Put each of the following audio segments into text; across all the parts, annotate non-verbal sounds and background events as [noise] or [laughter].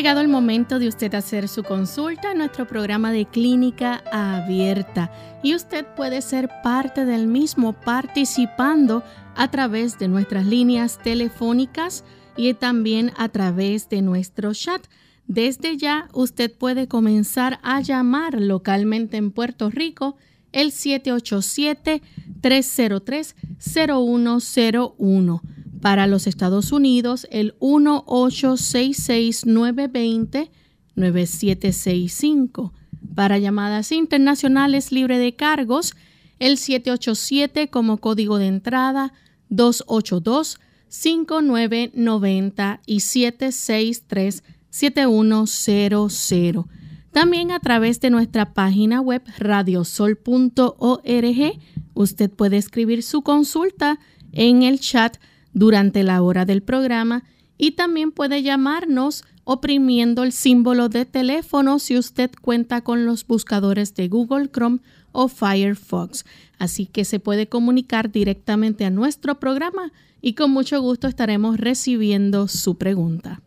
Llegado el momento de usted hacer su consulta en nuestro programa de clínica abierta y usted puede ser parte del mismo participando a través de nuestras líneas telefónicas y también a través de nuestro chat. Desde ya usted puede comenzar a llamar localmente en Puerto Rico el 787-303-0101 para los Estados Unidos, el 1-866-920-9765. Para llamadas internacionales libre de cargos, el 787 como código de entrada 282-5990 y 763-7100. También a través de nuestra página web radiosol.org, usted puede escribir su consulta en el chat durante la hora del programa y también puede llamarnos oprimiendo el símbolo de teléfono si usted cuenta con los buscadores de Google Chrome o Firefox. Así que se puede comunicar directamente a nuestro programa y con mucho gusto estaremos recibiendo su pregunta.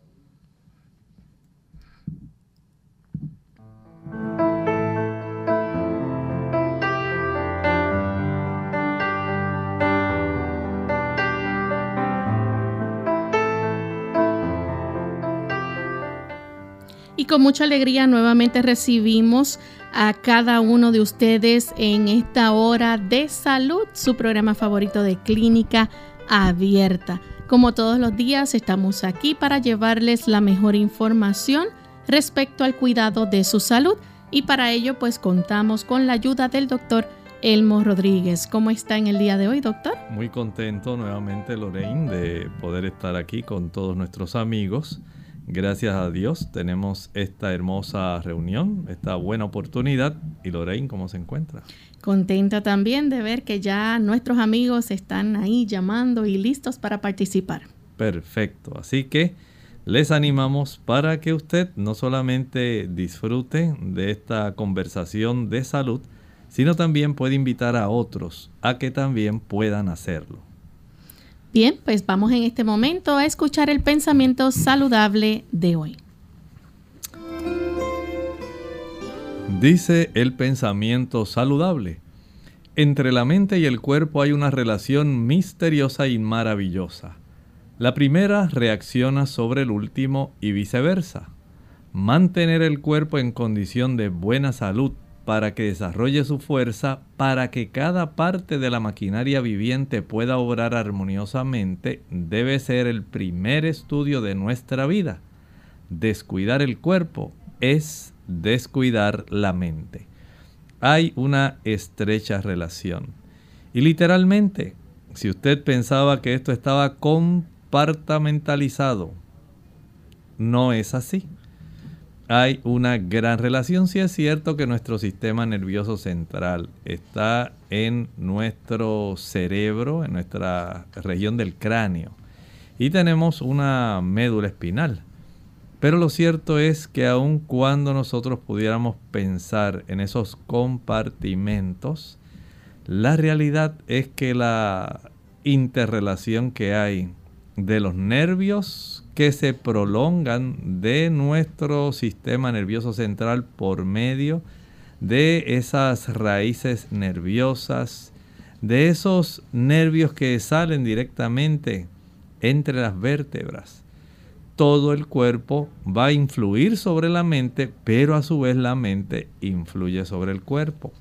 Y con mucha alegría nuevamente recibimos a cada uno de ustedes en esta hora de salud, su programa favorito de clínica abierta. Como todos los días, estamos aquí para llevarles la mejor información respecto al cuidado de su salud y para ello pues contamos con la ayuda del doctor Elmo Rodríguez. ¿Cómo está en el día de hoy, doctor? Muy contento nuevamente, Lorraine, de poder estar aquí con todos nuestros amigos Gracias a Dios tenemos esta hermosa reunión, esta buena oportunidad. ¿Y Lorraine cómo se encuentra? Contenta también de ver que ya nuestros amigos están ahí llamando y listos para participar. Perfecto, así que les animamos para que usted no solamente disfrute de esta conversación de salud, sino también puede invitar a otros a que también puedan hacerlo. Bien, pues vamos en este momento a escuchar el pensamiento saludable de hoy. Dice el pensamiento saludable. Entre la mente y el cuerpo hay una relación misteriosa y maravillosa. La primera reacciona sobre el último y viceversa. Mantener el cuerpo en condición de buena salud para que desarrolle su fuerza, para que cada parte de la maquinaria viviente pueda obrar armoniosamente, debe ser el primer estudio de nuestra vida. Descuidar el cuerpo es descuidar la mente. Hay una estrecha relación. Y literalmente, si usted pensaba que esto estaba compartamentalizado, no es así. Hay una gran relación, si es cierto que nuestro sistema nervioso central está en nuestro cerebro, en nuestra región del cráneo, y tenemos una médula espinal. Pero lo cierto es que aun cuando nosotros pudiéramos pensar en esos compartimentos, la realidad es que la interrelación que hay de los nervios que se prolongan de nuestro sistema nervioso central por medio de esas raíces nerviosas, de esos nervios que salen directamente entre las vértebras. Todo el cuerpo va a influir sobre la mente, pero a su vez la mente influye sobre el cuerpo.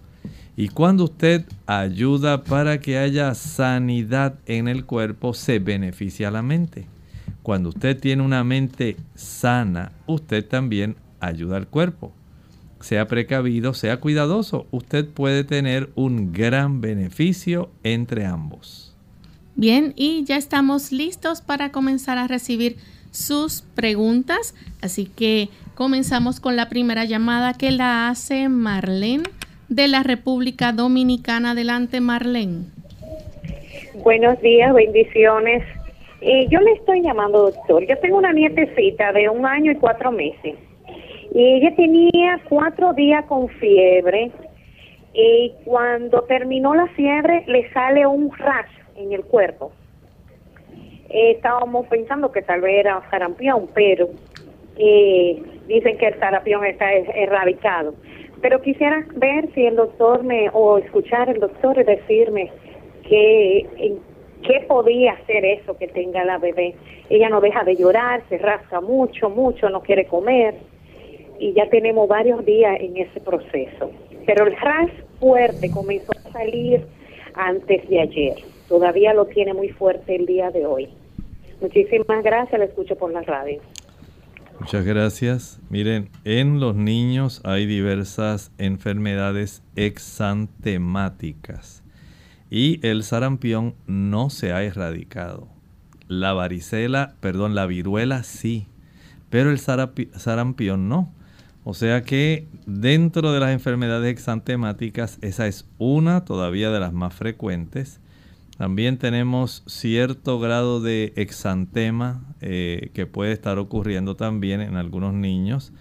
Y cuando usted ayuda para que haya sanidad en el cuerpo, se beneficia la mente. Cuando usted tiene una mente sana, usted también ayuda al cuerpo. Sea precavido, sea cuidadoso, usted puede tener un gran beneficio entre ambos. Bien, y ya estamos listos para comenzar a recibir sus preguntas, así que comenzamos con la primera llamada que la hace Marlene de la República Dominicana. Adelante, Marlene. Buenos días, bendiciones. Eh, yo le estoy llamando, doctor. Yo tengo una nietecita de un año y cuatro meses. Y ella tenía cuatro días con fiebre. Y cuando terminó la fiebre, le sale un rash en el cuerpo. Eh, estábamos pensando que tal vez era sarampión, pero eh, dicen que el sarampión está erradicado. Pero quisiera ver si el doctor me, o escuchar el doctor decirme que, qué podía hacer eso que tenga la bebé. Ella no deja de llorar, se rasca mucho, mucho, no quiere comer y ya tenemos varios días en ese proceso. Pero el ras fuerte comenzó a salir antes de ayer. Todavía lo tiene muy fuerte el día de hoy. Muchísimas gracias, la escucho por la radio. Muchas gracias. Miren, en los niños hay diversas enfermedades exantemáticas y el sarampión no se ha erradicado. La varicela, perdón, la viruela sí, pero el sarampión no. O sea que dentro de las enfermedades exantemáticas, esa es una todavía de las más frecuentes. También tenemos cierto grado de exantema eh, que puede estar ocurriendo también en algunos niños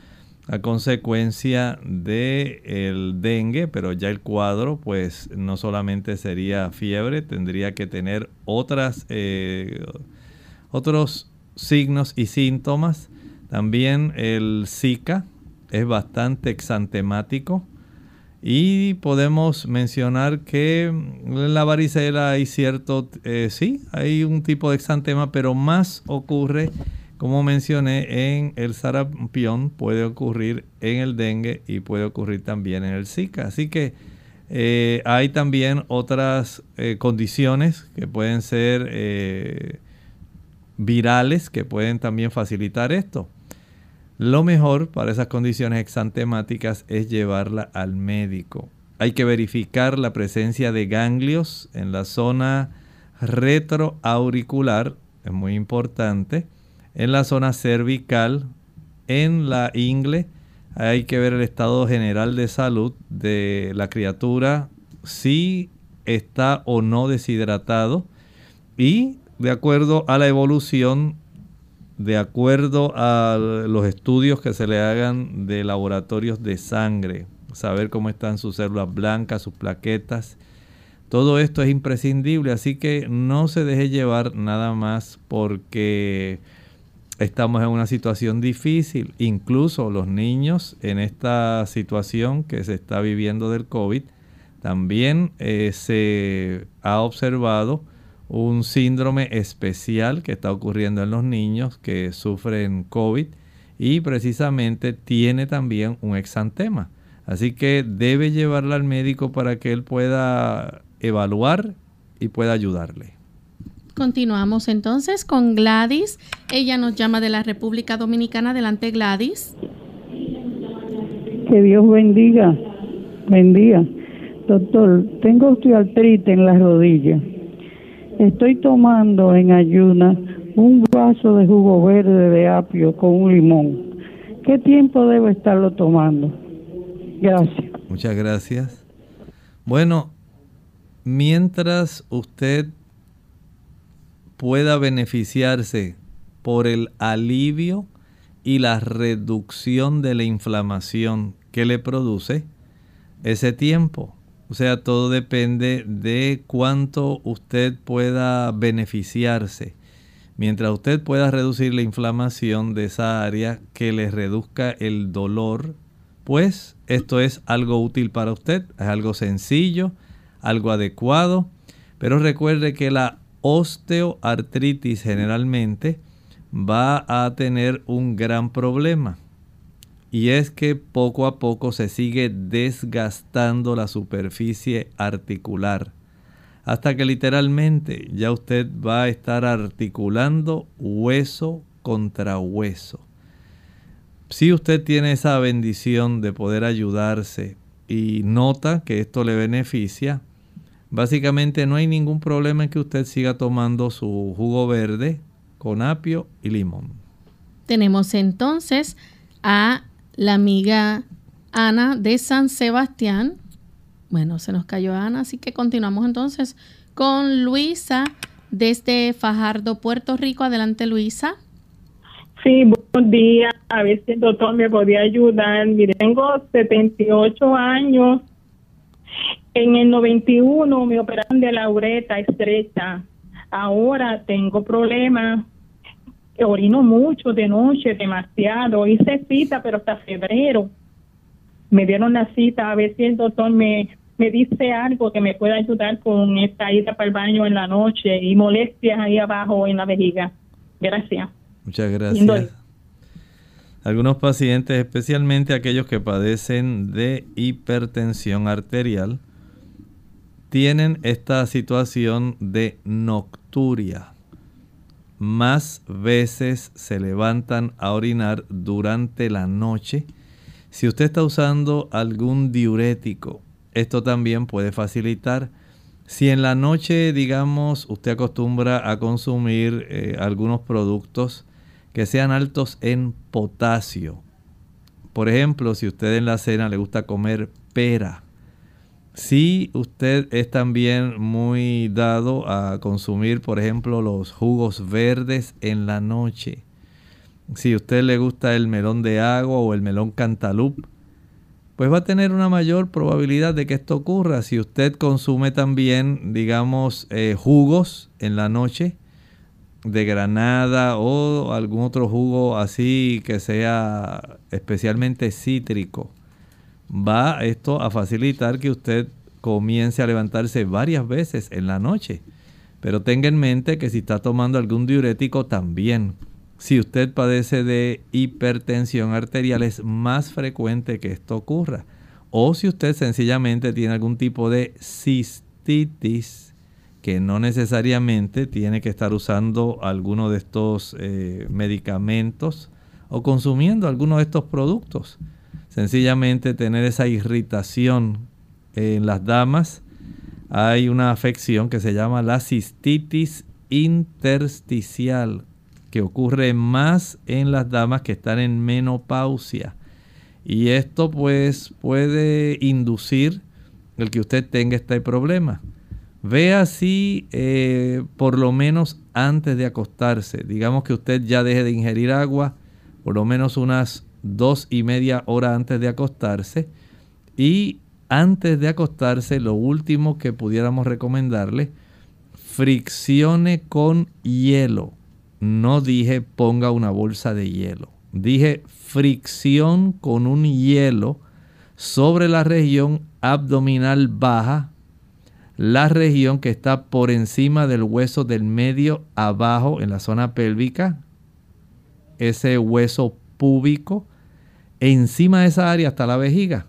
a consecuencia del el dengue, pero ya el cuadro pues no solamente sería fiebre, tendría que tener otras, eh, otros signos y síntomas. También el Zika es bastante exantemático y podemos mencionar que en la varicela hay cierto, eh, sí, hay un tipo de exantema, pero más ocurre, como mencioné, en el sarampión, puede ocurrir en el dengue y puede ocurrir también en el Zika. Así que eh, hay también otras eh, condiciones que pueden ser virales que pueden también facilitar esto. Lo mejor para esas condiciones exantemáticas es llevarla al médico. Hay que verificar la presencia de ganglios en la zona retroauricular, es muy importante, en la zona cervical, en la ingle. Hay que ver el estado general de salud de la criatura, si está o no deshidratado y de acuerdo a la evolución de acuerdo a los estudios que se le hagan de laboratorios de sangre, saber cómo están sus células blancas, sus plaquetas. Todo esto es imprescindible, así que no se deje llevar nada más porque estamos en una situación difícil. Incluso los niños en esta situación que se está viviendo del COVID, también eh, se ha observado un síndrome especial que está ocurriendo en los niños que sufren COVID y precisamente tiene también un exantema. Así que debe llevarla al médico para que él pueda evaluar y pueda ayudarle. Continuamos entonces con Gladys. Ella nos llama de la República Dominicana. Adelante, Gladys. Que Dios bendiga, bendiga. Doctor, tengo osteoartritis en las rodillas. Estoy tomando en ayuna un vaso de jugo verde de apio con un limón. ¿Qué tiempo debo estarlo tomando? Gracias. Muchas gracias. Bueno, mientras usted pueda beneficiarse por el alivio y la reducción de la inflamación que le produce ese tiempo. O sea, todo depende de cuánto usted pueda beneficiarse. Mientras usted pueda reducir la inflamación de esa área que le reduzca el dolor, pues esto es algo útil para usted, es algo sencillo, algo adecuado. Pero recuerde que la osteoartritis generalmente va a tener un gran problema. Y es que poco a poco se sigue desgastando la superficie articular. Hasta que literalmente ya usted va a estar articulando hueso contra hueso. Si usted tiene esa bendición de poder ayudarse y nota que esto le beneficia, Básicamente no hay ningún problema en que usted siga tomando su jugo verde con apio y limón. Tenemos entonces a la amiga Ana de San Sebastián. Bueno, se nos cayó Ana, así que continuamos entonces con Luisa desde Fajardo, Puerto Rico. Adelante, Luisa. Sí, buenos días. A ver si el doctor me podía ayudar. Mire, tengo 78 años en el 91 me operaron de la uretra estrecha. Ahora tengo problemas. Orino mucho de noche, demasiado. Hice cita, pero hasta febrero. Me dieron la cita a ver si el doctor me, me dice algo que me pueda ayudar con esta ida para el baño en la noche y molestias ahí abajo en la vejiga. Gracias. Muchas gracias. Algunos pacientes, especialmente aquellos que padecen de hipertensión arterial, tienen esta situación de nocturia. Más veces se levantan a orinar durante la noche. Si usted está usando algún diurético, esto también puede facilitar. Si en la noche, digamos, usted acostumbra a consumir eh, algunos productos que sean altos en potasio, por ejemplo, si usted en la cena le gusta comer pera, si usted es también muy dado a consumir, por ejemplo, los jugos verdes en la noche. Si usted le gusta el melón de agua o el melón cantaloupe, pues va a tener una mayor probabilidad de que esto ocurra. Si usted consume también, digamos, eh, jugos en la noche de granada o algún otro jugo así que sea especialmente cítrico, va esto a facilitar que usted comience a levantarse varias veces en la noche. Pero tenga en mente que si está tomando algún diurético también, si usted padece de hipertensión arterial es más frecuente que esto ocurra. O si usted sencillamente tiene algún tipo de cistitis, que no necesariamente tiene que estar usando alguno de estos eh, medicamentos o consumiendo alguno de estos productos sencillamente tener esa irritación en las damas. Hay una afección que se llama la cistitis intersticial, que ocurre más en las damas que están en menopausia. Y esto pues puede inducir el que usted tenga este problema. Vea si eh, por lo menos antes de acostarse, digamos que usted ya deje de ingerir agua, por lo menos unas dos y media hora antes de acostarse. Y antes de acostarse, lo último que pudiéramos recomendarle, friccione con hielo. No dije ponga una bolsa de hielo. Dije fricción con un hielo sobre la región abdominal baja, la región que está por encima del hueso del medio abajo en la zona pélvica, ese hueso púbico encima de esa área hasta la vejiga.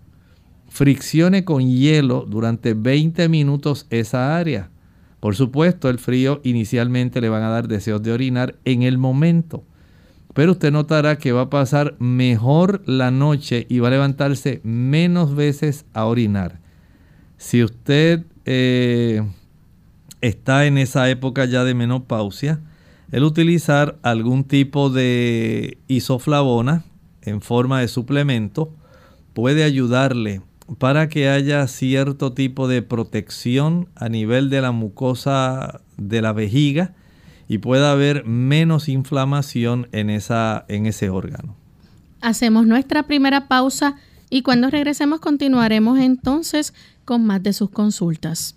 friccione con hielo durante 20 minutos esa área. Por supuesto, el frío inicialmente le van a dar deseos de orinar en el momento, pero usted notará que va a pasar mejor la noche y va a levantarse menos veces a orinar. Si usted eh, está en esa época ya de menopausia, el utilizar algún tipo de isoflavona en forma de suplemento puede ayudarle para que haya cierto tipo de protección a nivel de la mucosa de la vejiga y pueda haber menos inflamación en, esa, en ese órgano. Hacemos nuestra primera pausa y cuando regresemos continuaremos entonces con más de sus consultas.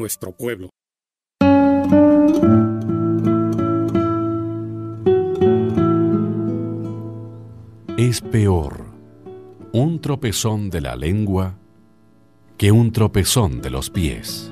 nuestro pueblo. Es peor un tropezón de la lengua que un tropezón de los pies.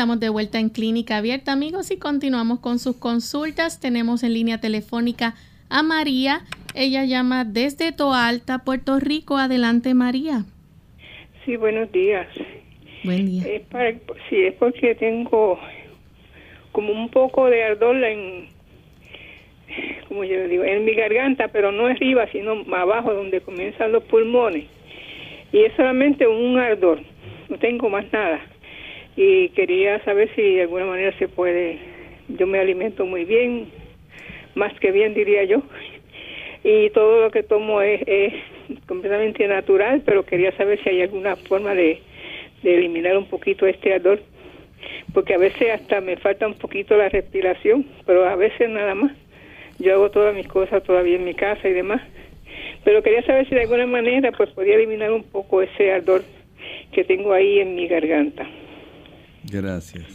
Estamos de vuelta en Clínica Abierta, amigos, y continuamos con sus consultas. Tenemos en línea telefónica a María. Ella llama desde Toalta, Puerto Rico. Adelante, María. Sí, buenos días. Buen día. Es sí, es porque tengo como un poco de ardor en, como yo digo, en mi garganta, pero no arriba, sino abajo, donde comienzan los pulmones. Y es solamente un ardor, no tengo más nada y quería saber si de alguna manera se puede, yo me alimento muy bien, más que bien diría yo, [laughs] y todo lo que tomo es, completamente natural, pero quería saber si hay alguna forma de, de eliminar un poquito este ardor, porque a veces hasta me falta un poquito la respiración, pero a veces nada más. Yo hago todas mis cosas todavía en mi casa y demás, pero quería saber si de alguna manera pues podía eliminar un poco ese ardor que tengo ahí en mi garganta. Gracias.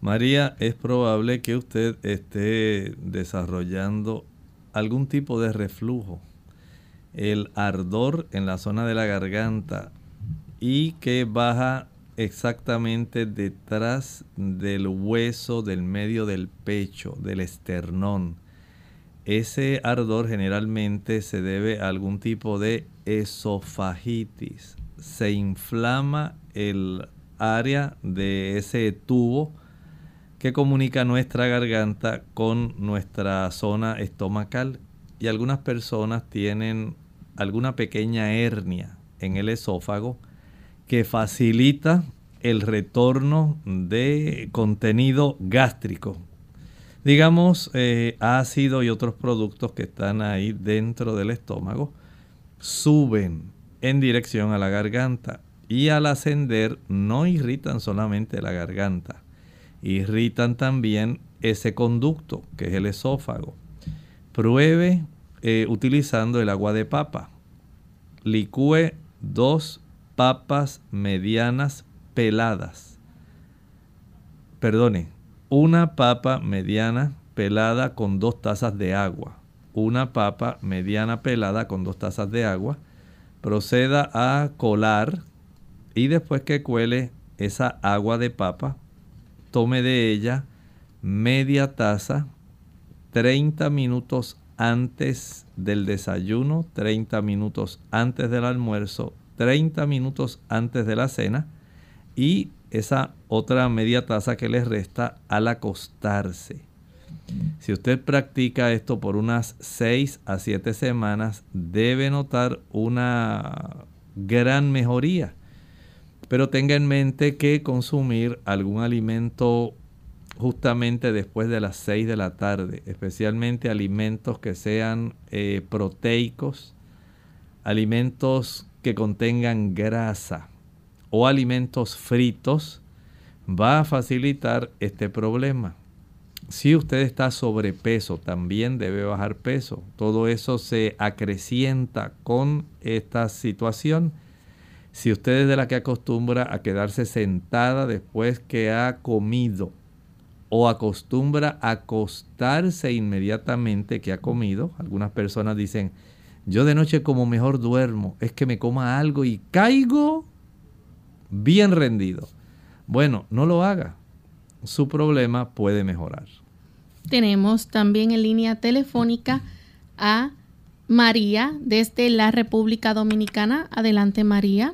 María, es probable que usted esté desarrollando algún tipo de reflujo, el ardor en la zona de la garganta y que baja exactamente detrás del hueso del medio del pecho, del esternón. Ese ardor generalmente se debe a algún tipo de esofagitis. Se inflama el área de ese tubo que comunica nuestra garganta con nuestra zona estomacal y algunas personas tienen alguna pequeña hernia en el esófago que facilita el retorno de contenido gástrico. Digamos, eh, ácido y otros productos que están ahí dentro del estómago suben en dirección a la garganta y al ascender no irritan solamente la garganta, irritan también ese conducto que es el esófago. Pruebe eh, utilizando el agua de papa. Licúe dos papas medianas peladas. Perdone, una papa mediana pelada con dos tazas de agua. Una papa mediana pelada con dos tazas de agua. Proceda a colar y después que cuele esa agua de papa, tome de ella media taza 30 minutos antes del desayuno, 30 minutos antes del almuerzo, 30 minutos antes de la cena y esa otra media taza que les resta al acostarse. Si usted practica esto por unas 6 a 7 semanas, debe notar una gran mejoría. Pero tenga en mente que consumir algún alimento justamente después de las 6 de la tarde, especialmente alimentos que sean eh, proteicos, alimentos que contengan grasa o alimentos fritos, va a facilitar este problema. Si usted está sobrepeso, también debe bajar peso. Todo eso se acrecienta con esta situación si usted es de la que acostumbra a quedarse sentada después que ha comido o acostumbra a acostarse inmediatamente que ha comido, algunas personas dicen, yo de noche como mejor duermo, es que me coma algo y caigo bien rendido. Bueno, no lo haga. Su problema puede mejorar. Tenemos también en línea telefónica a María desde la República Dominicana. Adelante, María.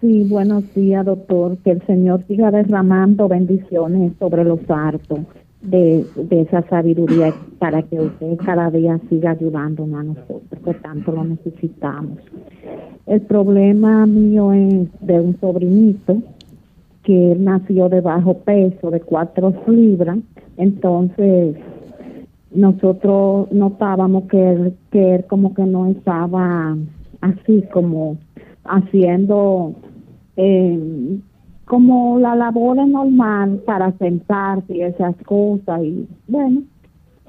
Sí, buenos días, doctor. Que el Señor siga derramando bendiciones sobre los hartos de, esa sabiduría para que usted cada día siga ayudándonos a nosotros, que tanto lo necesitamos. El problema mío es de un sobrinito que nació de bajo peso, de cuatro libras, entonces nosotros notábamos que él, que él como que no estaba así como haciendo eh, como la labor normal para sentarse y esas cosas. Y bueno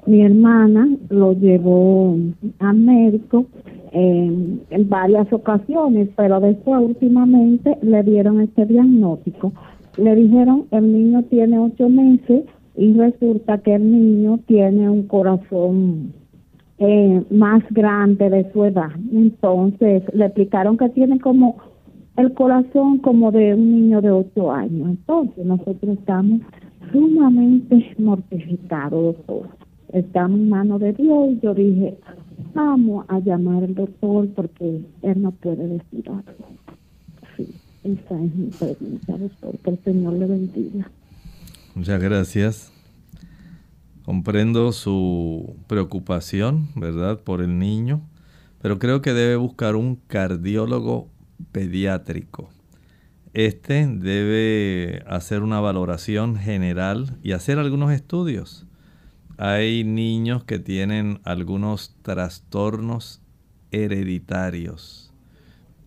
mi hermana lo llevó al médico en varias ocasiones pero después últimamente le dieron este diagnóstico. Le dijeron el niño tiene ocho meses y resulta que el niño tiene un corazón eh, más grande de su edad entonces le explicaron que tiene como el corazón como de un niño de ocho años. Entonces nosotros estamos sumamente mortificados, doctor. Estamos en manos de Dios y yo dije, vamos a llamar al doctor porque él no puede decir algo. Sí, esa es mi pregunta, doctor. Que el Señor le bendiga. Muchas gracias. Comprendo su preocupación, ¿verdad?, por el niño, pero creo que debe buscar un cardiólogo pediátrico. Este debe hacer una valoración general y hacer algunos estudios. Hay niños que tienen algunos trastornos hereditarios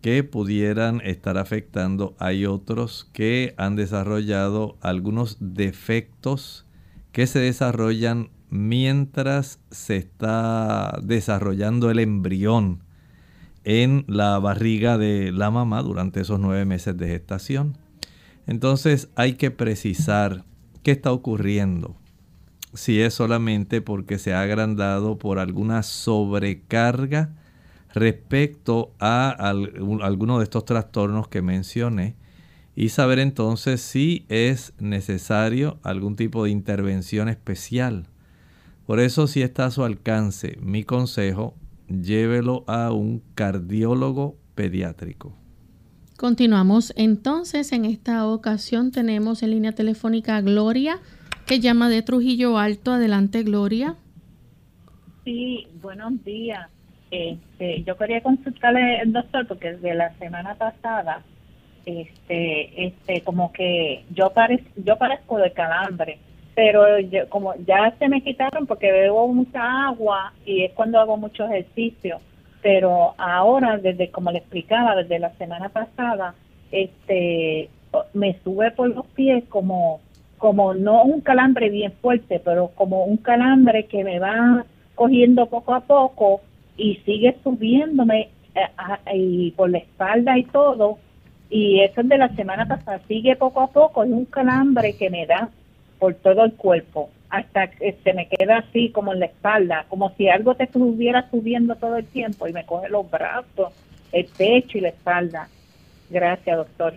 que pudieran estar afectando. Hay otros que han desarrollado algunos defectos que se desarrollan mientras se está desarrollando el embrión en la barriga de la mamá durante esos nueve meses de gestación. Entonces hay que precisar qué está ocurriendo. Si es solamente porque se ha agrandado por alguna sobrecarga respecto a alguno de estos trastornos que mencioné y saber entonces si es necesario algún tipo de intervención especial. Por eso si está a su alcance, mi consejo llévelo a un cardiólogo pediátrico. Continuamos entonces. En esta ocasión tenemos en línea telefónica a Gloria, que llama de Trujillo Alto. Adelante, Gloria. Sí, buenos días. Este, yo quería consultarle al doctor porque desde la semana pasada, este, este, como que yo parezco, yo parezco de calambre, pero como ya se me quitaron porque bebo mucha agua y es cuando hago mucho ejercicio pero ahora desde como le explicaba desde la semana pasada este me sube por los pies como como no un calambre bien fuerte pero como un calambre que me va cogiendo poco a poco y sigue subiéndome eh, y por la espalda y todo y eso es de la semana pasada sigue poco a poco es un calambre que me da por todo el cuerpo hasta que se me queda así como en la espalda, como si algo te estuviera subiendo todo el tiempo y me coge los brazos, el pecho y la espalda. Gracias, doctor.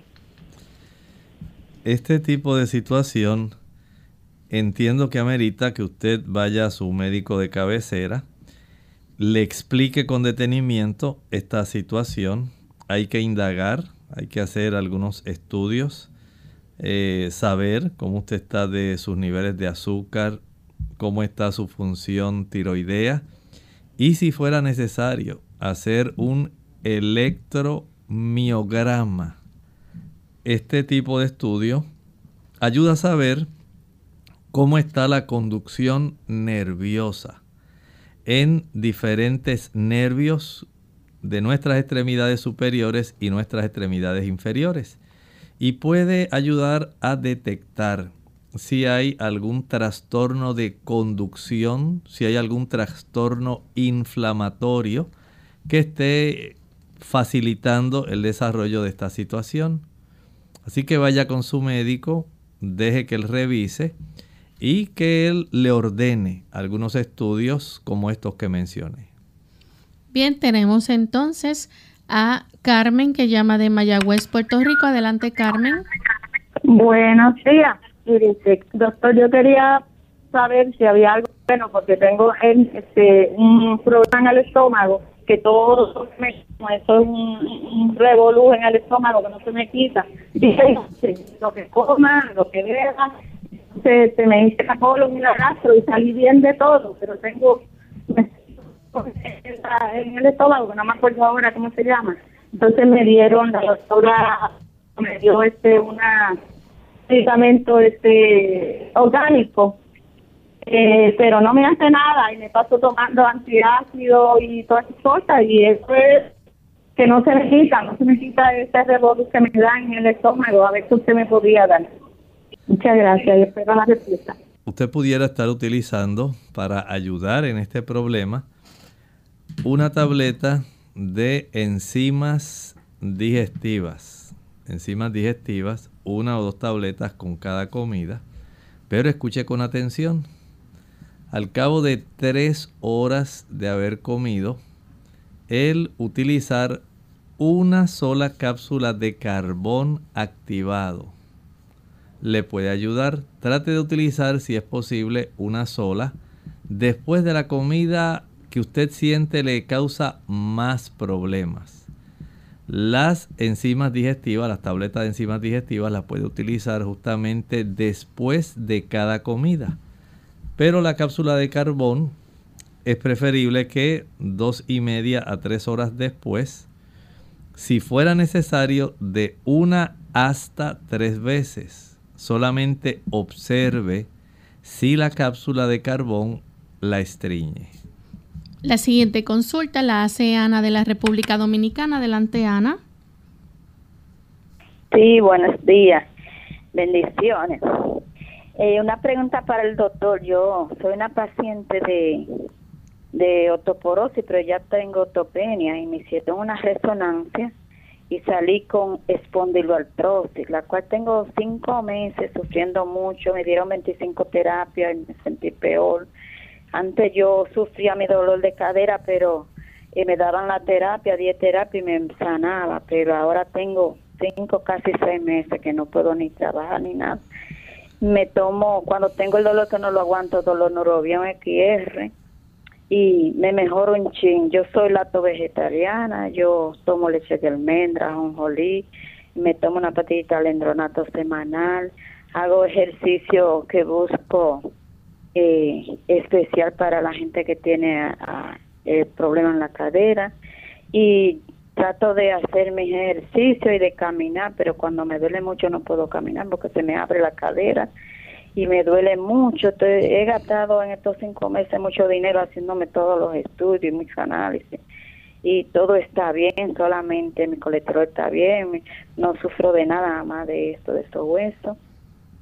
Este tipo de situación entiendo que amerita que usted vaya a su médico de cabecera, le explique con detenimiento esta situación. Hay que indagar, hay que hacer algunos estudios eh, saber cómo usted está de sus niveles de azúcar, cómo está su función tiroidea y si fuera necesario hacer un electromiograma. Este tipo de estudio ayuda a saber cómo está la conducción nerviosa en diferentes nervios de nuestras extremidades superiores y nuestras extremidades inferiores y puede ayudar a detectar si hay algún trastorno de conducción, si hay algún trastorno inflamatorio que esté facilitando el desarrollo de esta situación. Así que vaya con su médico, deje que él revise y que él le ordene algunos estudios como estos que mencioné. Bien, tenemos entonces a Carmen, que llama de Mayagüez, Puerto Rico. Adelante, Carmen. Buenos días. doctor, yo quería saber si había algo bueno, porque tengo este, un problema en el estómago, que todo me, eso es un, un en el estómago que no se me quita. Dice, lo que coma, lo que beba, se, me hice la colon y la gastro y salí bien de todo, pero tengo en el estómago, no me acuerdo ahora cómo se llama. Entonces me dieron, la doctora me dio este una medicamento este orgánico, eh, pero no me hace nada y me paso tomando antiácido y todas esas cosas y eso es que no se me quita, no se me quita ese rebote que me da en el estómago, a ver si usted me podría dar. Muchas gracias y espero la respuesta. Usted pudiera estar utilizando para ayudar en este problema una tableta de enzimas digestivas. Enzimas digestivas, una o dos tabletas con cada comida. Pero escuche con atención. Al cabo de tres horas de haber comido, el utilizar una sola cápsula de carbón activado le puede ayudar. Trate de utilizar, si es posible, una sola. Después de la comida que usted siente le causa más problemas. Las enzimas digestivas, las tabletas de enzimas digestivas las puede utilizar justamente después de cada comida. Pero la cápsula de carbón es preferible que dos y media a tres horas después. Si fuera necesario, de una hasta tres veces. Solamente observe si la cápsula de carbón la estriñe. La siguiente consulta la hace Ana de la República Dominicana. Adelante, Ana. Sí, buenos días. Bendiciones. Eh, una pregunta para el doctor. Yo soy una paciente de, de osteoporosis, pero ya tengo otopenia y me hicieron una resonancia y salí con espondiloartrosis, la cual tengo cinco meses sufriendo mucho. Me dieron 25 terapias y me sentí peor antes yo sufría mi dolor de cadera, pero eh, me daban la terapia, terapia y me sanaba, pero ahora tengo cinco, casi seis meses que no puedo ni trabajar ni nada. Me tomo, cuando tengo el dolor que no lo aguanto, dolor neurobión XR, y me mejoro un chin. Yo soy lato vegetariana, yo tomo leche de almendra, jonjolí, me tomo una patita de alendronato semanal, hago ejercicio que busco eh, especial para la gente que tiene a, el problema en la cadera y trato de hacer mi ejercicio y de caminar, pero cuando me duele mucho no puedo caminar porque se me abre la cadera y me duele mucho. he gastado en estos cinco meses mucho dinero haciéndome todos los estudios y muchos análisis y todo está bien, solamente mi colesterol está bien, no sufro de nada más de esto, de estos huesos.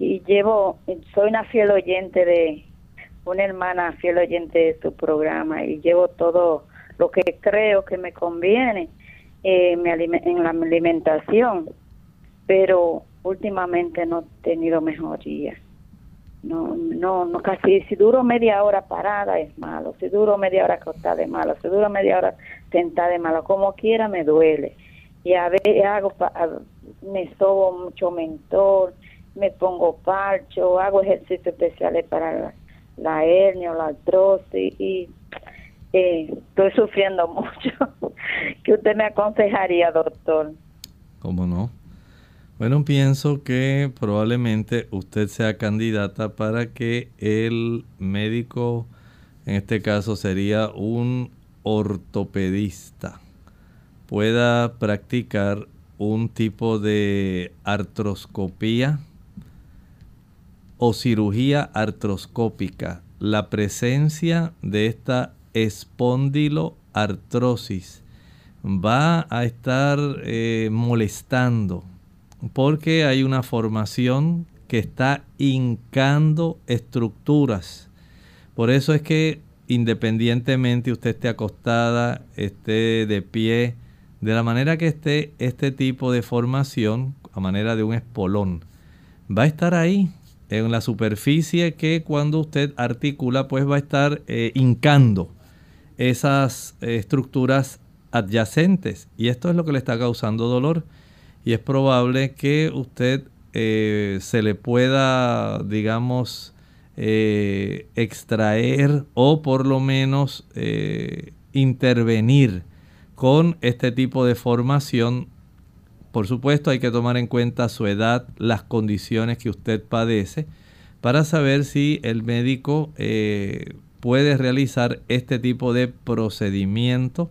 Y llevo, soy una fiel oyente de, una hermana fiel oyente de su programa y llevo todo lo que creo que me conviene eh, en la alimentación, pero últimamente no he tenido mejoría. No, no, no, casi si duro media hora parada es malo, si duro media hora acostada de malo, si duro media hora sentada de malo, como quiera me duele. Y a veces hago, me sobo mucho mentor, me pongo parcho, hago ejercicios especiales para la, hernia o la artrosis y eh, estoy sufriendo [laughs] mucho. ¿Qué usted me aconsejaría, doctor? ¿Cómo no? Bueno, pienso que probablemente usted sea candidata para que el médico, en este caso sería un ortopedista, pueda practicar un tipo de artroscopía o cirugía artroscópica. La presencia de esta espondiloartrosis va a estar eh, molestando porque hay una formación que está hincando estructuras. Por eso es que independientemente usted esté acostada, esté de pie, de la manera que esté este tipo de formación, a manera de un espolón, va a estar ahí en la superficie que cuando usted articula pues va a estar eh, hincando esas estructuras adyacentes y esto es lo que le está causando dolor y es probable que usted eh, se le pueda, digamos, eh, extraer o por lo menos eh, intervenir con este tipo de formación. Por supuesto hay que tomar en cuenta su edad, las condiciones que usted padece, para saber si el médico puede realizar este tipo de procedimiento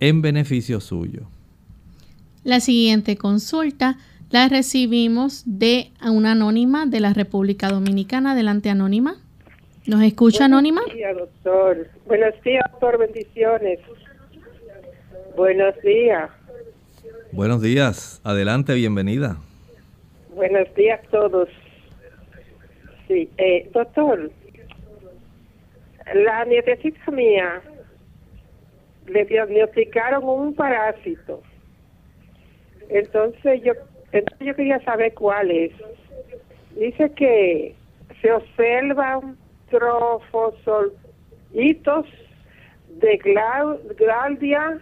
en beneficio suyo. La siguiente consulta la recibimos de una anónima de la República Dominicana. Adelante, anónima. ¿Nos escucha, anónima? Buenos días, doctor. Buenos días, doctor. Bendiciones. Buenos días. Buenos días. Adelante, bienvenida. Buenos días a todos. Sí, eh, doctor, la nietecita mía le diagnosticaron un parásito entonces yo, entonces yo quería saber cuál es. Dice que se observan trofosolitos de Glaudia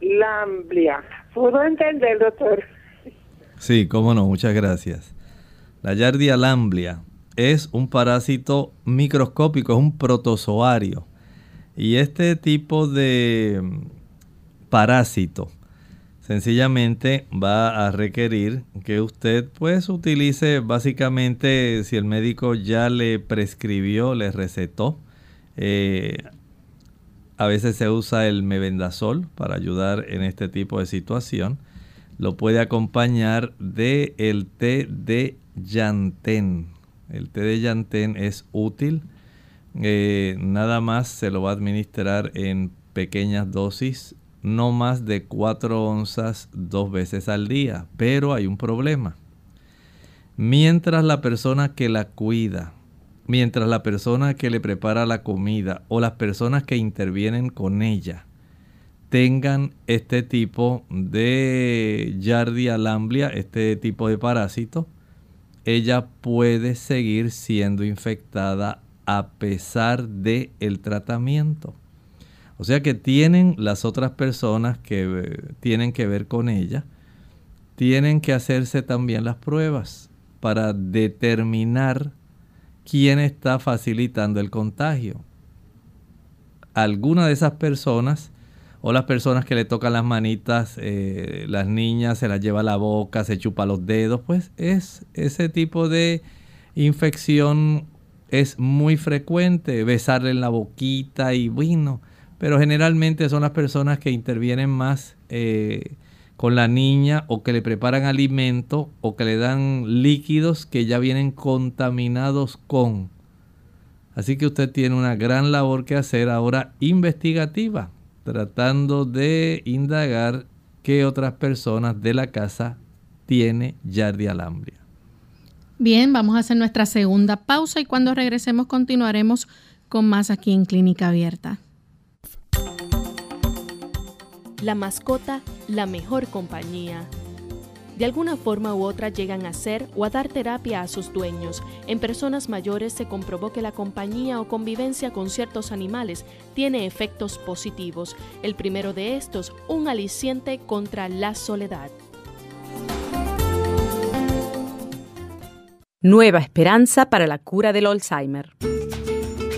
lamblia. ¿Pudo entender, doctor? Sí, cómo no, muchas gracias. La Yardia lamblia es un parásito microscópico, es un protozoario. Y este tipo de parásito sencillamente va a requerir que usted pues utilice básicamente si el médico ya le prescribió, le recetó. Eh, a veces se usa el mebendazol para ayudar en este tipo de situación. Lo puede acompañar de el té de llantén. El té de llantén es útil. Eh, nada más se lo va a administrar en pequeñas dosis no más de 4 onzas dos veces al día. Pero hay un problema. Mientras la persona que la cuida, mientras la persona que le prepara la comida o las personas que intervienen con ella tengan este tipo de Yardia lamblia, este tipo de parásito, ella puede seguir siendo infectada a pesar del el tratamiento. O sea que tienen las otras personas que eh, tienen que ver con ella, tienen que hacerse también las pruebas para determinar quién está facilitando el contagio. alguna de esas personas o las personas que le tocan las manitas, eh, las niñas se las lleva a la boca, se chupa los dedos, pues es ese tipo de infección es muy frecuente, besarle en la boquita y bueno, pero generalmente son las personas que intervienen más eh, con la niña o que le preparan alimento o que le dan líquidos que ya vienen contaminados con. Así que usted tiene una gran labor que hacer ahora investigativa tratando de indagar qué otras personas de la casa tiene Yardi Alhambria. Bien, vamos a hacer nuestra segunda pausa y cuando regresemos continuaremos con más aquí en Clínica Abierta. La mascota, la mejor compañía de alguna forma u otra llegan a ser o a dar terapia a sus dueños. En personas mayores se comprobó que la compañía o convivencia con ciertos animales tiene efectos positivos. El primero de estos, un aliciente contra la soledad. Nueva esperanza para la cura del Alzheimer.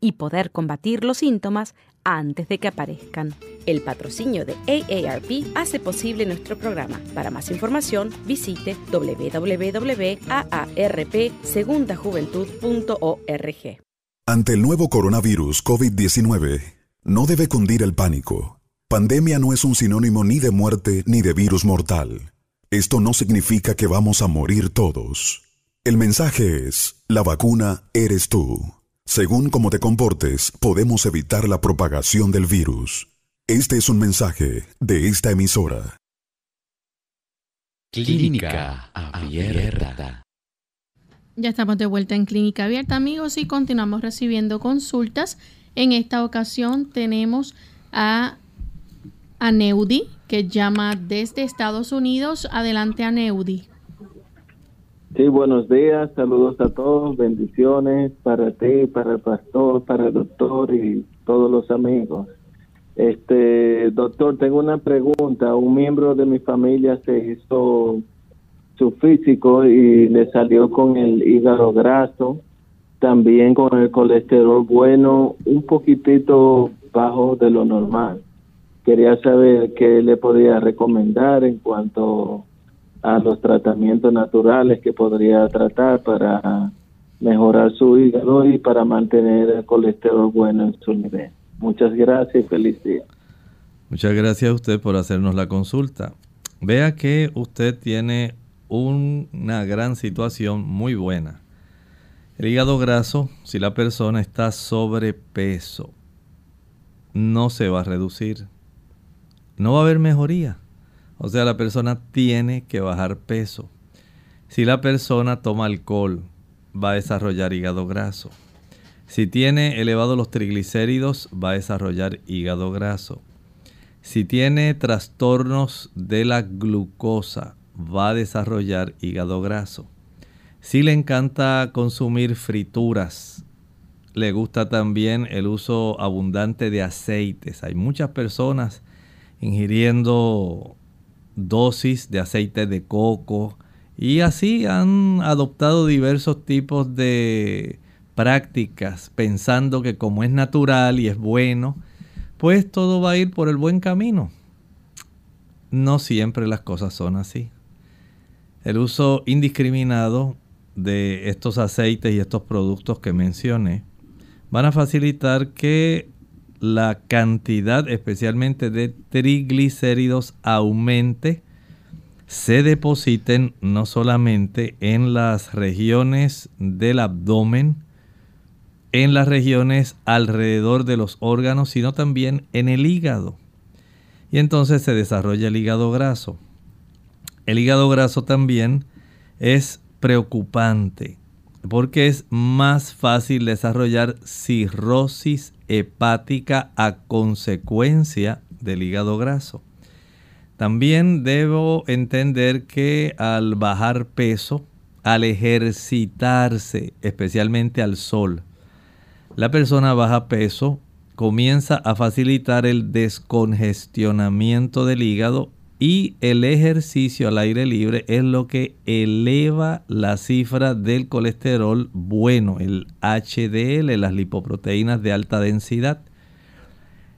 y poder combatir los síntomas antes de que aparezcan. El patrocinio de AARP hace posible nuestro programa. Para más información, visite www.aarpsegundajuventud.org. Ante el nuevo coronavirus COVID-19, no debe cundir el pánico. Pandemia no es un sinónimo ni de muerte ni de virus mortal. Esto no significa que vamos a morir todos. El mensaje es, la vacuna eres tú. Según cómo te comportes, podemos evitar la propagación del virus. Este es un mensaje de esta emisora. Clínica Abierta. Ya estamos de vuelta en Clínica Abierta, amigos, y continuamos recibiendo consultas. En esta ocasión tenemos a Aneudi, que llama desde Estados Unidos. Adelante, Aneudi. Sí, buenos días, saludos a todos, bendiciones para ti, para el pastor, para el doctor y todos los amigos. Este, doctor, tengo una pregunta. Un miembro de mi familia se hizo su físico y le salió con el hígado graso, también con el colesterol bueno, un poquitito bajo de lo normal. Quería saber qué le podría recomendar en cuanto a los tratamientos naturales que podría tratar para mejorar su hígado y para mantener el colesterol bueno en su nivel. Muchas gracias y feliz día. Muchas gracias a usted por hacernos la consulta. Vea que usted tiene una gran situación muy buena. El hígado graso, si la persona está sobrepeso, no se va a reducir. No va a haber mejoría. O sea, la persona tiene que bajar peso. Si la persona toma alcohol, va a desarrollar hígado graso. Si tiene elevados los triglicéridos, va a desarrollar hígado graso. Si tiene trastornos de la glucosa, va a desarrollar hígado graso. Si le encanta consumir frituras, le gusta también el uso abundante de aceites. Hay muchas personas ingiriendo dosis de aceite de coco y así han adoptado diversos tipos de prácticas pensando que como es natural y es bueno, pues todo va a ir por el buen camino. no siempre las cosas son así. El uso indiscriminado de estos aceites y estos productos que mencioné van a facilitar que la cantidad especialmente de triglicéridos aumente, se depositen no solamente en las regiones del abdomen, en las regiones alrededor de los órganos, sino también en el hígado. Y entonces se desarrolla el hígado graso. El hígado graso también es preocupante porque es más fácil desarrollar cirrosis a consecuencia del hígado graso. También debo entender que al bajar peso, al ejercitarse, especialmente al sol, la persona baja peso comienza a facilitar el descongestionamiento del hígado y el ejercicio al aire libre es lo que eleva la cifra del colesterol bueno, el HDL, las lipoproteínas de alta densidad.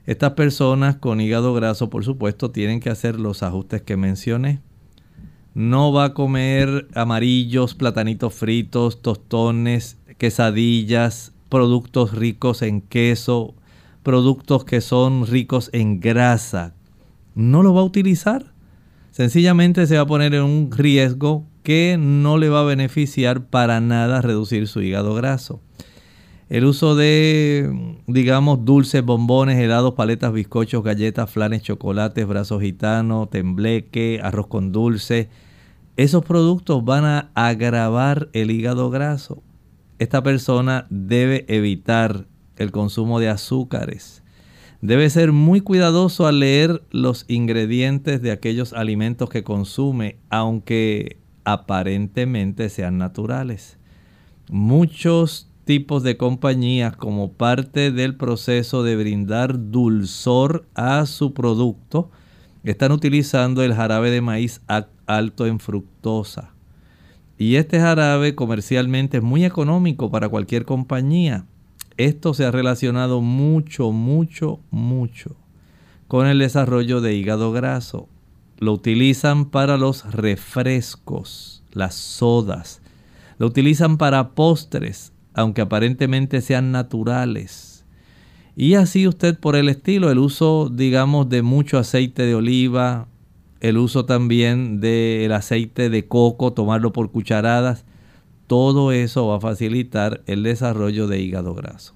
Estas personas con hígado graso, por supuesto, tienen que hacer los ajustes que mencioné. No va a comer amarillos, platanitos fritos, tostones, quesadillas, productos ricos en queso, productos que son ricos en grasa. No lo va a utilizar sencillamente se va a poner en un riesgo que no le va a beneficiar para nada reducir su hígado graso. El uso de, digamos, dulces, bombones, helados, paletas, bizcochos, galletas, flanes, chocolates, brazos gitanos, tembleque, arroz con dulce, esos productos van a agravar el hígado graso. Esta persona debe evitar el consumo de azúcares Debe ser muy cuidadoso al leer los ingredientes de aquellos alimentos que consume, aunque aparentemente sean naturales. Muchos tipos de compañías como parte del proceso de brindar dulzor a su producto están utilizando el jarabe de maíz alto en fructosa. Y este jarabe comercialmente es muy económico para cualquier compañía. Esto se ha relacionado mucho, mucho, mucho con el desarrollo de hígado graso. Lo utilizan para los refrescos, las sodas. Lo utilizan para postres, aunque aparentemente sean naturales. Y así usted por el estilo, el uso, digamos, de mucho aceite de oliva, el uso también del aceite de coco, tomarlo por cucharadas, todo eso va a facilitar el desarrollo de hígado graso.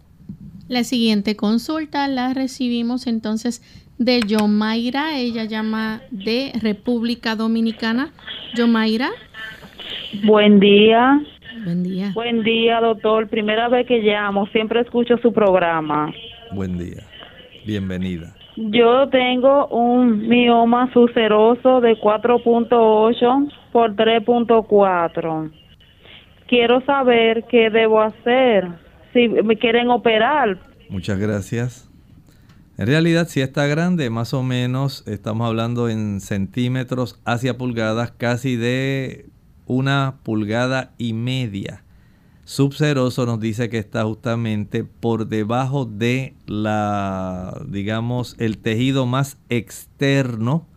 La siguiente consulta la recibimos entonces de Yomaira. Ella llama de República Dominicana. Yomaira. Buen día. Buen día. Buen día, doctor. Primera vez que llamo, siempre escucho su programa. Buen día. Bienvenida. Yo tengo un mioma suceroso de 4.8 por 3.4 quiero saber qué debo hacer si me quieren operar. Muchas gracias. En realidad, si está grande, más o menos estamos hablando en centímetros hacia pulgadas, casi de una pulgada y media. Subseroso nos dice que está justamente por debajo de la, digamos, el tejido más externo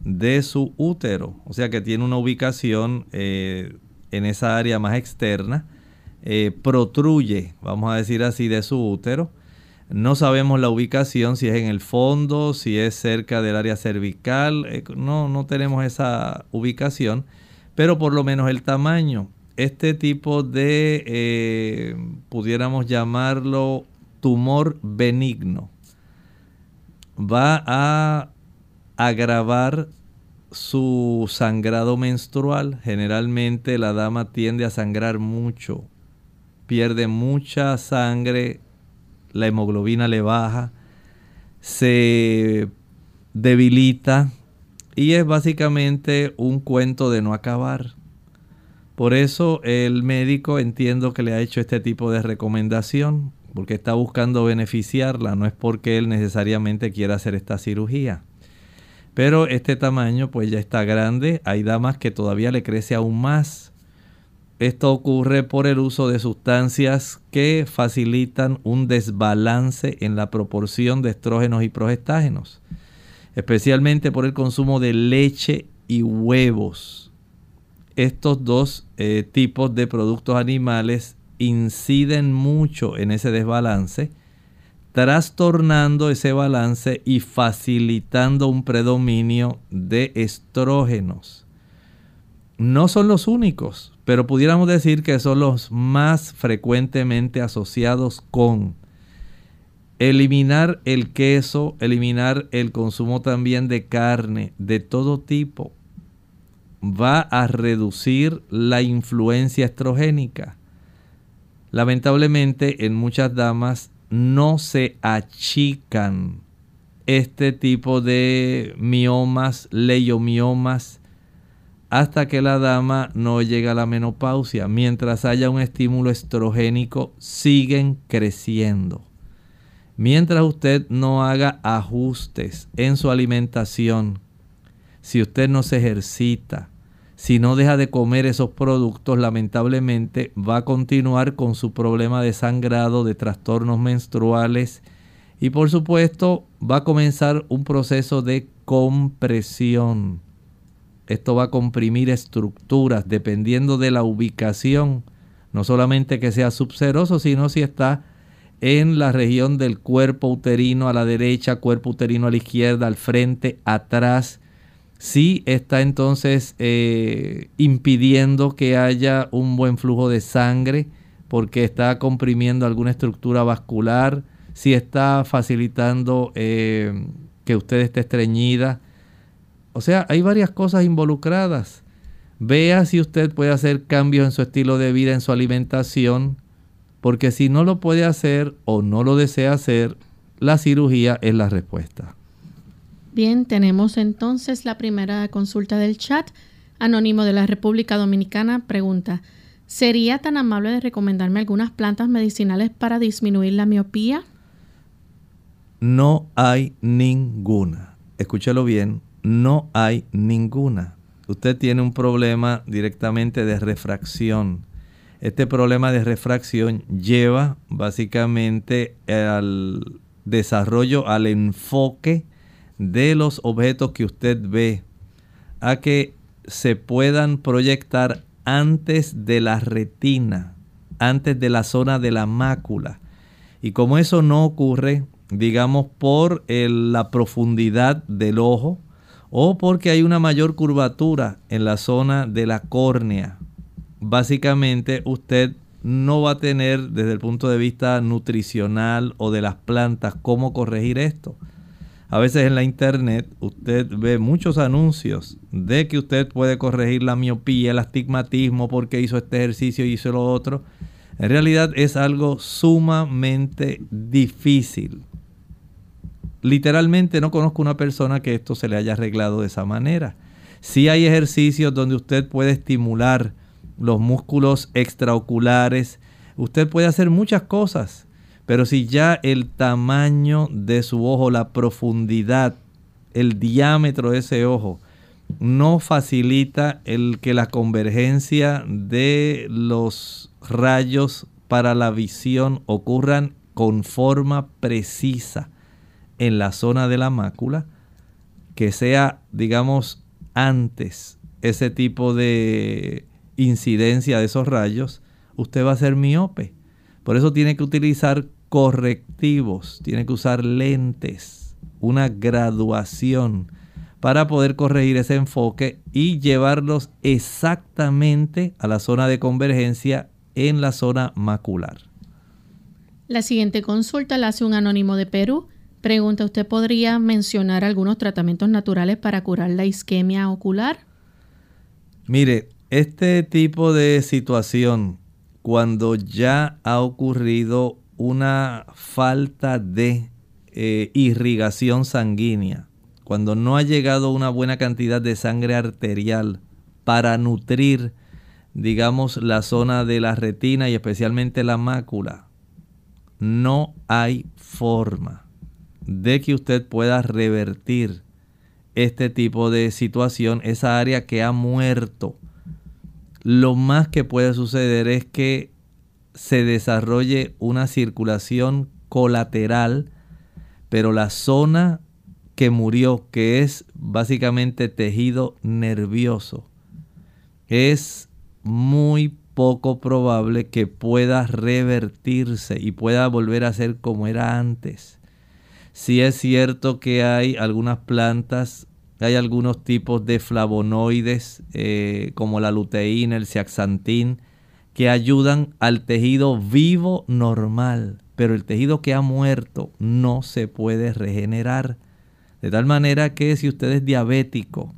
de su útero. O sea que tiene una ubicación eh, en esa área más externa, eh, protruye, vamos a decir así, de su útero. No sabemos la ubicación, si es en el fondo, si es cerca del área cervical, eh, no, no tenemos esa ubicación, pero por lo menos el tamaño. Este tipo de, eh, pudiéramos llamarlo tumor benigno, va a agravar su sangrado menstrual. Generalmente la dama tiende a sangrar mucho, pierde mucha sangre, la hemoglobina le baja, se debilita y es básicamente un cuento de no acabar. Por eso el médico entiendo que le ha hecho este tipo de recomendación, porque está buscando beneficiarla, no es porque él necesariamente quiera hacer esta cirugía. Pero este tamaño pues ya está grande. Hay damas que todavía le crece aún más. Esto ocurre por el uso de sustancias que facilitan un desbalance en la proporción de estrógenos y progestágenos. especialmente por el consumo de leche y huevos. Estos dos eh, tipos de productos animales inciden mucho en ese desbalance, trastornando ese balance y facilitando un predominio de estrógenos. No son los únicos, pero pudiéramos decir que son los más frecuentemente asociados con eliminar el queso, eliminar el consumo también de carne de todo tipo, va a reducir la influencia estrogénica. Lamentablemente en muchas damas no se achican este tipo de miomas, leiomiomas, hasta que la dama no llega a la menopausia. Mientras haya un estímulo estrogénico, siguen creciendo. Mientras usted no haga ajustes en su alimentación, si usted no se ejercita, si no deja de comer esos productos, lamentablemente va a continuar con su problema de sangrado, de trastornos menstruales y por supuesto va a comenzar un proceso de compresión. Esto va a comprimir estructuras dependiendo de la ubicación, no solamente que sea subseroso, sino si está en la región del cuerpo uterino a la derecha, cuerpo uterino a la izquierda, al frente, atrás sí está entonces eh, impidiendo que haya un buen flujo de sangre porque está comprimiendo alguna estructura vascular, si está facilitando eh, que usted esté estreñida. O sea, hay varias cosas involucradas. Vea si usted puede hacer cambios en su estilo de vida, en su alimentación, porque si no lo puede hacer o no lo desea hacer, la cirugía es la respuesta. Bien, tenemos entonces la primera consulta del chat. Anónimo de la República Dominicana pregunta, ¿sería tan amable de recomendarme algunas plantas medicinales para disminuir la miopía? No hay ninguna. Escúchelo bien, no hay ninguna. Usted tiene un problema directamente de refracción. Este problema de refracción lleva básicamente al desarrollo, al enfoque de los objetos que usted ve a que se puedan proyectar antes de la retina, antes de la zona de la mácula. Y como eso no ocurre, digamos, por la profundidad del ojo o porque hay una mayor curvatura en la zona de la córnea, básicamente usted no va a tener desde el punto de vista nutricional o de las plantas cómo corregir esto. A veces en la internet usted ve muchos anuncios de que usted puede corregir la miopía, el astigmatismo porque hizo este ejercicio y hizo lo otro. En realidad es algo sumamente difícil. Literalmente no conozco una persona que esto se le haya arreglado de esa manera. Sí hay ejercicios donde usted puede estimular los músculos extraoculares. Usted puede hacer muchas cosas pero si ya el tamaño de su ojo, la profundidad, el diámetro de ese ojo, no facilita el que la convergencia de los rayos para la visión ocurran con forma precisa en la zona de la mácula, que sea, digamos, antes ese tipo de incidencia de esos rayos, usted va a ser miope. Por eso tiene que utilizar correctivos, tiene que usar lentes, una graduación para poder corregir ese enfoque y llevarlos exactamente a la zona de convergencia en la zona macular. La siguiente consulta la hace un anónimo de Perú. Pregunta, ¿usted podría mencionar algunos tratamientos naturales para curar la isquemia ocular? Mire, este tipo de situación, cuando ya ha ocurrido una falta de eh, irrigación sanguínea, cuando no ha llegado una buena cantidad de sangre arterial para nutrir, digamos, la zona de la retina y especialmente la mácula, no hay forma de que usted pueda revertir este tipo de situación, esa área que ha muerto. Lo más que puede suceder es que se desarrolle una circulación colateral, pero la zona que murió, que es básicamente tejido nervioso, es muy poco probable que pueda revertirse y pueda volver a ser como era antes. Si es cierto que hay algunas plantas, hay algunos tipos de flavonoides eh, como la luteína, el zeaxantín, que ayudan al tejido vivo normal, pero el tejido que ha muerto no se puede regenerar. De tal manera que si usted es diabético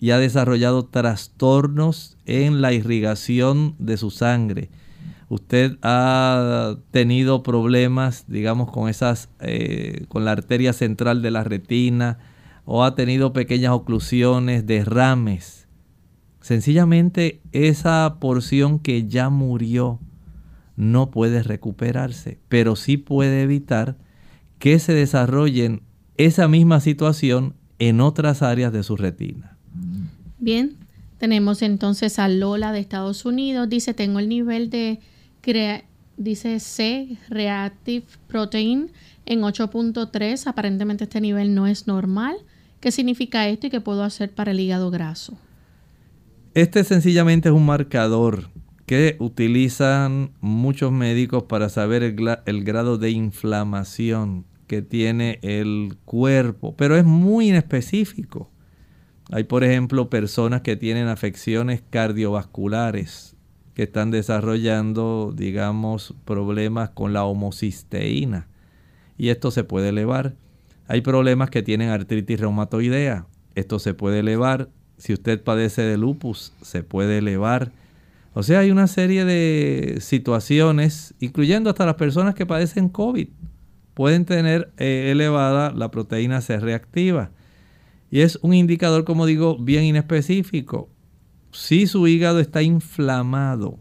y ha desarrollado trastornos en la irrigación de su sangre, usted ha tenido problemas, digamos, con esas, eh, con la arteria central de la retina, o ha tenido pequeñas oclusiones, derrames. Sencillamente esa porción que ya murió no puede recuperarse, pero sí puede evitar que se desarrollen esa misma situación en otras áreas de su retina. Bien, tenemos entonces a Lola de Estados Unidos. Dice, tengo el nivel de, dice C, Reactive Protein, en 8.3. Aparentemente este nivel no es normal. ¿Qué significa esto y qué puedo hacer para el hígado graso? Este sencillamente es un marcador que utilizan muchos médicos para saber el, grado de inflamación que tiene el cuerpo, pero es muy inespecífico. Hay, por ejemplo, personas que tienen afecciones cardiovasculares, que están desarrollando, digamos, problemas con la homocisteína. Y esto se puede elevar. Hay problemas que tienen artritis reumatoidea. Esto se puede elevar. Si usted padece de lupus, se puede elevar. O sea, hay una serie de situaciones, incluyendo hasta las personas que padecen COVID, pueden tener eh, elevada la proteína C reactiva. Y es un indicador, como digo, bien inespecífico. Si su hígado está inflamado,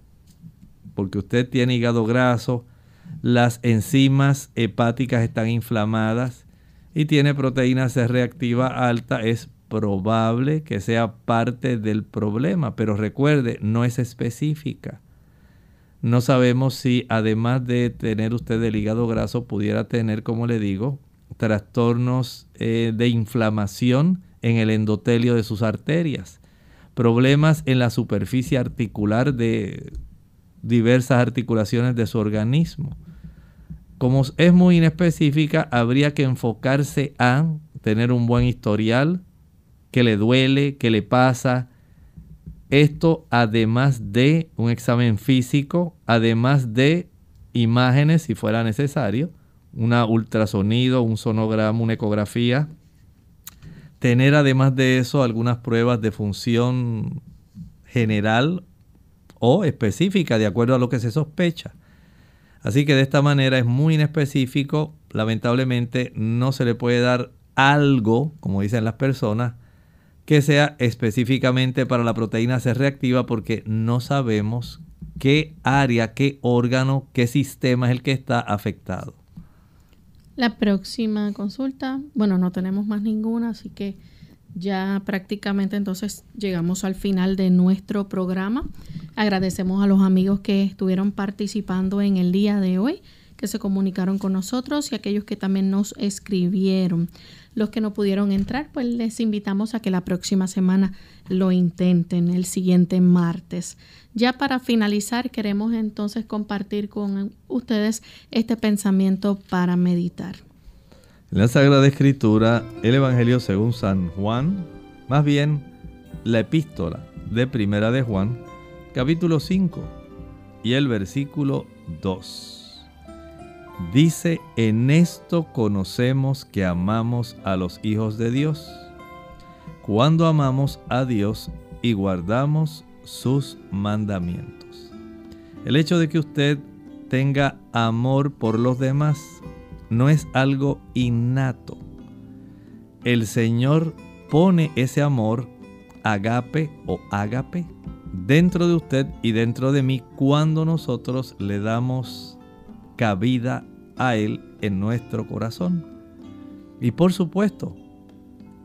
porque usted tiene hígado graso, las enzimas hepáticas están inflamadas, y tiene proteína C reactiva alta, es probable que sea parte del problema, pero recuerde, no es específica. No sabemos si además de tener usted el hígado graso pudiera tener, como le digo, trastornos eh, de inflamación en el endotelio de sus arterias, problemas en la superficie articular de diversas articulaciones de su organismo como es muy inespecífica, habría que enfocarse a tener un buen historial, que le duele, que le pasa. Esto además de un examen físico, además de imágenes si fuera necesario, una ultrasonido, un sonograma, una ecografía. Tener además de eso algunas pruebas de función general o específica de acuerdo a lo que se sospecha. Así que de esta manera es muy inespecífico. Lamentablemente no se le puede dar algo, como dicen las personas, que sea específicamente para la proteína C reactiva porque no sabemos qué área, qué órgano, qué sistema es el que está afectado. La próxima consulta, bueno, no tenemos más ninguna, así que ya prácticamente entonces llegamos al final de nuestro programa. Agradecemos a los amigos que estuvieron participando en el día de hoy, que se comunicaron con nosotros y aquellos que también nos escribieron. Los que no pudieron entrar, pues les invitamos a que la próxima semana lo intenten, el siguiente martes. Ya para finalizar, queremos entonces compartir con ustedes este pensamiento para meditar. En la Sagrada Escritura, el Evangelio según San Juan, más bien la epístola de Primera de Juan, capítulo 5 y el versículo 2. Dice, en esto conocemos que amamos a los hijos de Dios, cuando amamos a Dios y guardamos sus mandamientos. El hecho de que usted tenga amor por los demás no es algo innato. El Señor pone ese amor, agape o ágape, dentro de usted y dentro de mí cuando nosotros le damos cabida a Él en nuestro corazón. Y por supuesto,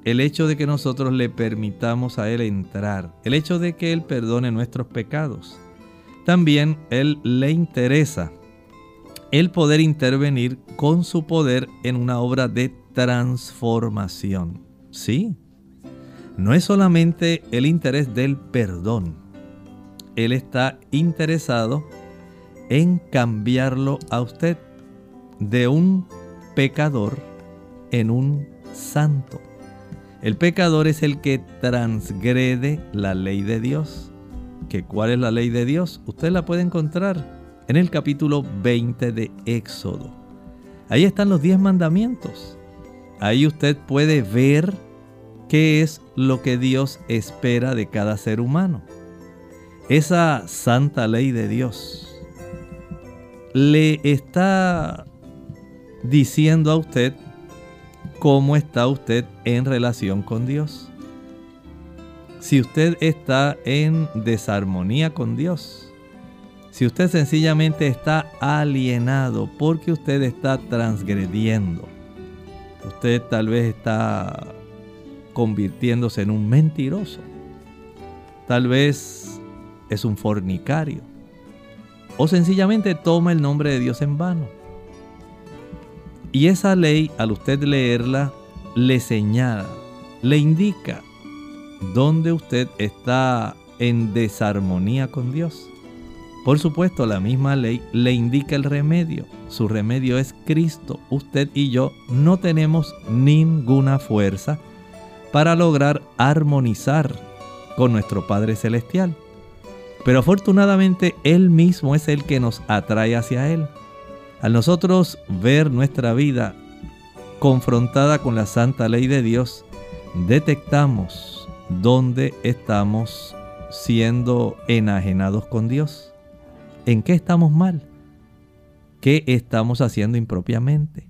el hecho de que nosotros le permitamos a Él entrar, el hecho de que Él perdone nuestros pecados, también Él le interesa el poder intervenir con su poder en una obra de transformación. Sí, no es solamente el interés del perdón. Él está interesado en cambiarlo a usted de un pecador en un santo. El pecador es el que transgrede la ley de Dios. ¿Que ¿Cuál es la ley de Dios? Usted la puede encontrar en el capítulo 20 de Éxodo. Ahí están los 10 mandamientos. Ahí usted puede ver qué es lo que Dios espera de cada ser humano. Esa santa ley de Dios le está diciendo a usted cómo está usted en relación con Dios. Si usted está en desarmonía con Dios, si usted sencillamente está alienado porque usted está transgrediendo, usted tal vez está convirtiéndose en un mentiroso, tal vez es un fornicario, o sencillamente toma el nombre de Dios en vano. Y esa ley, al usted leerla, le señala, le indica dónde usted está en desarmonía con Dios. Por supuesto, la misma ley le indica el remedio. Su remedio es Cristo. Usted y yo no tenemos ninguna fuerza para lograr armonizar con nuestro Padre Celestial. Pero afortunadamente Él mismo es el que nos atrae hacia Él. Al nosotros ver nuestra vida confrontada con la santa ley de Dios, detectamos dónde estamos siendo enajenados con Dios. ¿En qué estamos mal? ¿Qué estamos haciendo impropiamente?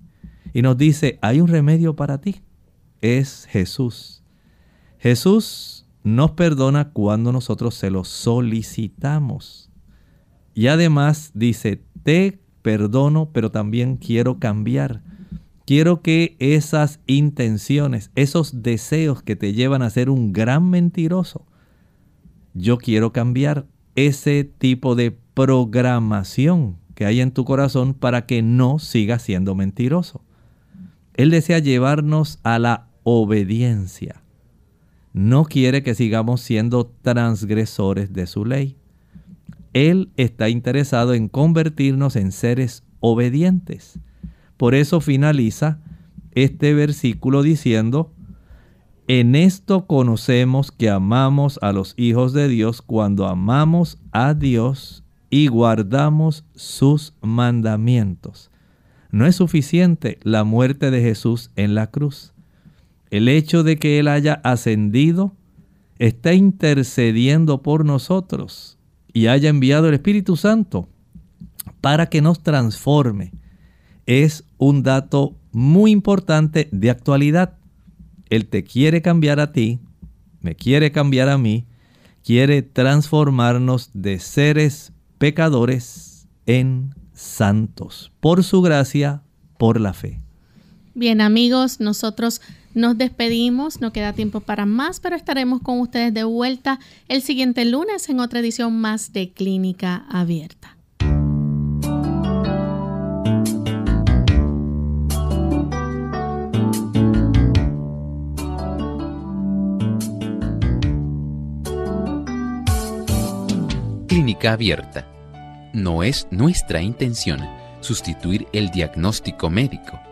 Y nos dice, hay un remedio para ti. Es Jesús. Jesús nos perdona cuando nosotros se lo solicitamos. Y además dice, te perdono, pero también quiero cambiar. Quiero que esas intenciones, esos deseos que te llevan a ser un gran mentiroso, yo quiero cambiar ese tipo de programación que hay en tu corazón para que no sigas siendo mentiroso. Él desea llevarnos a la obediencia. No quiere que sigamos siendo transgresores de su ley. Él está interesado en convertirnos en seres obedientes. Por eso finaliza este versículo diciendo, en esto conocemos que amamos a los hijos de Dios cuando amamos a Dios y guardamos sus mandamientos. No es suficiente la muerte de Jesús en la cruz. El hecho de que Él haya ascendido está intercediendo por nosotros y haya enviado el Espíritu Santo para que nos transforme. Es un dato muy importante de actualidad. Él te quiere cambiar a ti, me quiere cambiar a mí, quiere transformarnos de seres pecadores en santos, por su gracia, por la fe. Bien amigos, nosotros nos despedimos, no queda tiempo para más, pero estaremos con ustedes de vuelta el siguiente lunes en otra edición más de Clínica Abierta. Clínica Abierta no es nuestra intención sustituir el diagnóstico médico.